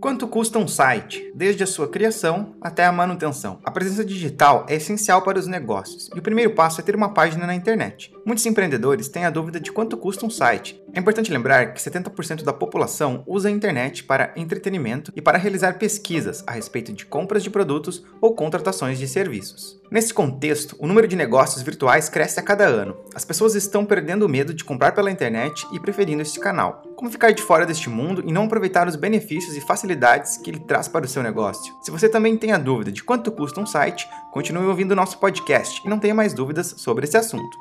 Quanto custa um site, desde a sua criação até a manutenção? A presença digital é essencial para os negócios e o primeiro passo é ter uma página na internet. Muitos empreendedores têm a dúvida de quanto custa um site. É importante lembrar que 70% da população usa a internet para entretenimento e para realizar pesquisas a respeito de compras de produtos ou contratações de serviços. Nesse contexto, o número de negócios virtuais cresce a cada ano. As pessoas estão perdendo o medo de comprar pela internet e preferindo este canal. Como ficar de fora deste mundo e não aproveitar os benefícios e facilidades que ele traz para o seu negócio? Se você também tem a dúvida de quanto custa um site, continue ouvindo o nosso podcast e não tenha mais dúvidas sobre esse assunto.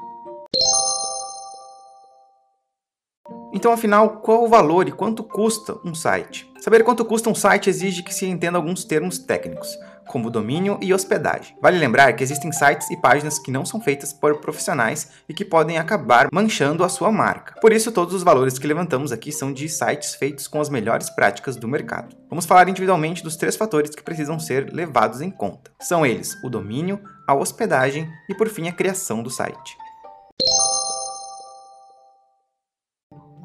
Então, afinal, qual o valor e quanto custa um site? Saber quanto custa um site exige que se entenda alguns termos técnicos, como domínio e hospedagem. Vale lembrar que existem sites e páginas que não são feitas por profissionais e que podem acabar manchando a sua marca. Por isso, todos os valores que levantamos aqui são de sites feitos com as melhores práticas do mercado. Vamos falar individualmente dos três fatores que precisam ser levados em conta. São eles o domínio, a hospedagem e, por fim, a criação do site.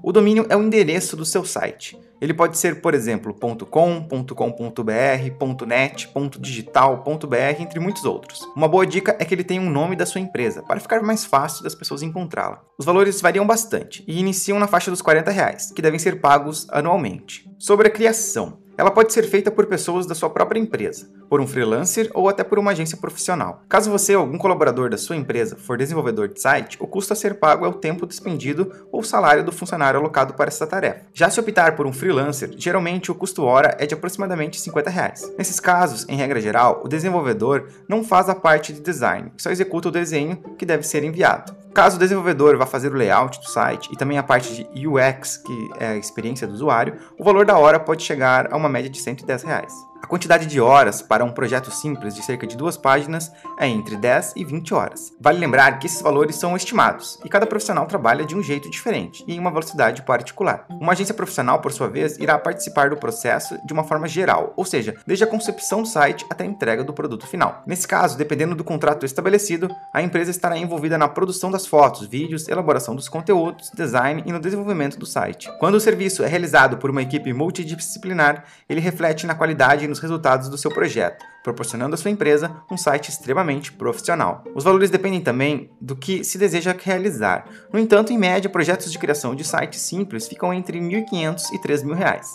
O domínio é o endereço do seu site. Ele pode ser, por exemplo, .com, .com.br, .net, .digital, .br, entre muitos outros. Uma boa dica é que ele tenha um nome da sua empresa, para ficar mais fácil das pessoas encontrá-la. Os valores variam bastante e iniciam na faixa dos 40 reais, que devem ser pagos anualmente. Sobre a criação. Ela pode ser feita por pessoas da sua própria empresa, por um freelancer ou até por uma agência profissional. Caso você ou algum colaborador da sua empresa for desenvolvedor de site, o custo a ser pago é o tempo despendido ou o salário do funcionário alocado para essa tarefa. Já se optar por um freelancer, geralmente o custo hora é de aproximadamente 50 reais. Nesses casos, em regra geral, o desenvolvedor não faz a parte de design, só executa o desenho que deve ser enviado. Caso o desenvolvedor vá fazer o layout do site e também a parte de UX, que é a experiência do usuário, o valor da hora pode chegar a uma média de 110 reais. A quantidade de horas para um projeto simples de cerca de duas páginas é entre 10 e 20 horas. Vale lembrar que esses valores são estimados e cada profissional trabalha de um jeito diferente e em uma velocidade particular. Uma agência profissional, por sua vez, irá participar do processo de uma forma geral, ou seja, desde a concepção do site até a entrega do produto final. Nesse caso, dependendo do contrato estabelecido, a empresa estará envolvida na produção das fotos, vídeos, elaboração dos conteúdos, design e no desenvolvimento do site. Quando o serviço é realizado por uma equipe multidisciplinar, ele reflete na qualidade e nos resultados do seu projeto, proporcionando à sua empresa um site extremamente profissional. Os valores dependem também do que se deseja realizar. No entanto, em média, projetos de criação de sites simples ficam entre R$ 1.500 e 3.000 reais.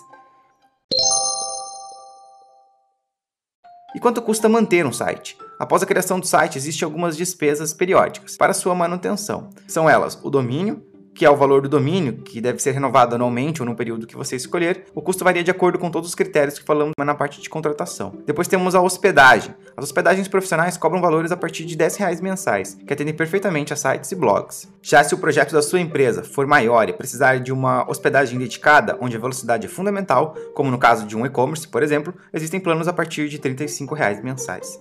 E quanto custa manter um site? Após a criação do site, existem algumas despesas periódicas para sua manutenção. São elas o domínio, que é o valor do domínio, que deve ser renovado anualmente ou no período que você escolher. O custo varia de acordo com todos os critérios que falamos na parte de contratação. Depois temos a hospedagem. As hospedagens profissionais cobram valores a partir de 10 reais mensais, que atendem perfeitamente a sites e blogs. Já se o projeto da sua empresa for maior e precisar de uma hospedagem dedicada, onde a velocidade é fundamental, como no caso de um e-commerce, por exemplo, existem planos a partir de 35 reais mensais.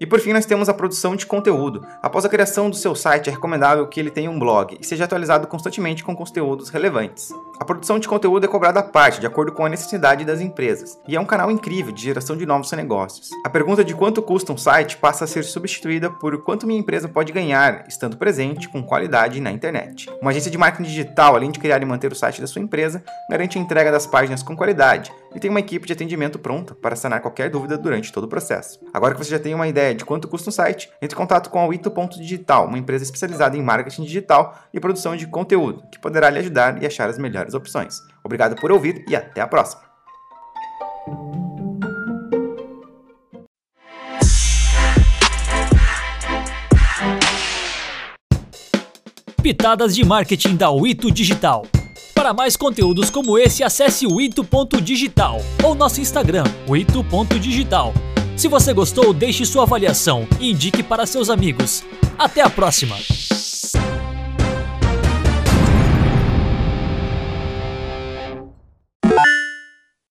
E por fim, nós temos a produção de conteúdo. Após a criação do seu site, é recomendável que ele tenha um blog e seja atualizado constantemente com conteúdos relevantes. A produção de conteúdo é cobrada à parte, de acordo com a necessidade das empresas, e é um canal incrível de geração de novos negócios. A pergunta de quanto custa um site passa a ser substituída por quanto minha empresa pode ganhar estando presente com qualidade na internet. Uma agência de marketing digital, além de criar e manter o site da sua empresa, garante a entrega das páginas com qualidade e tem uma equipe de atendimento pronta para sanar qualquer dúvida durante todo o processo. Agora que você já tem uma ideia de quanto custa um site, entre em contato com a Wito.digital, uma empresa especializada em marketing digital e produção de conteúdo, que poderá lhe ajudar e achar as melhores opções. Obrigado por ouvir e até a próxima! Pitadas de marketing da Wito Digital. Para mais conteúdos como esse, acesse o ito.digital ou nosso Instagram, o ito.digital. Se você gostou, deixe sua avaliação e indique para seus amigos. Até a próxima!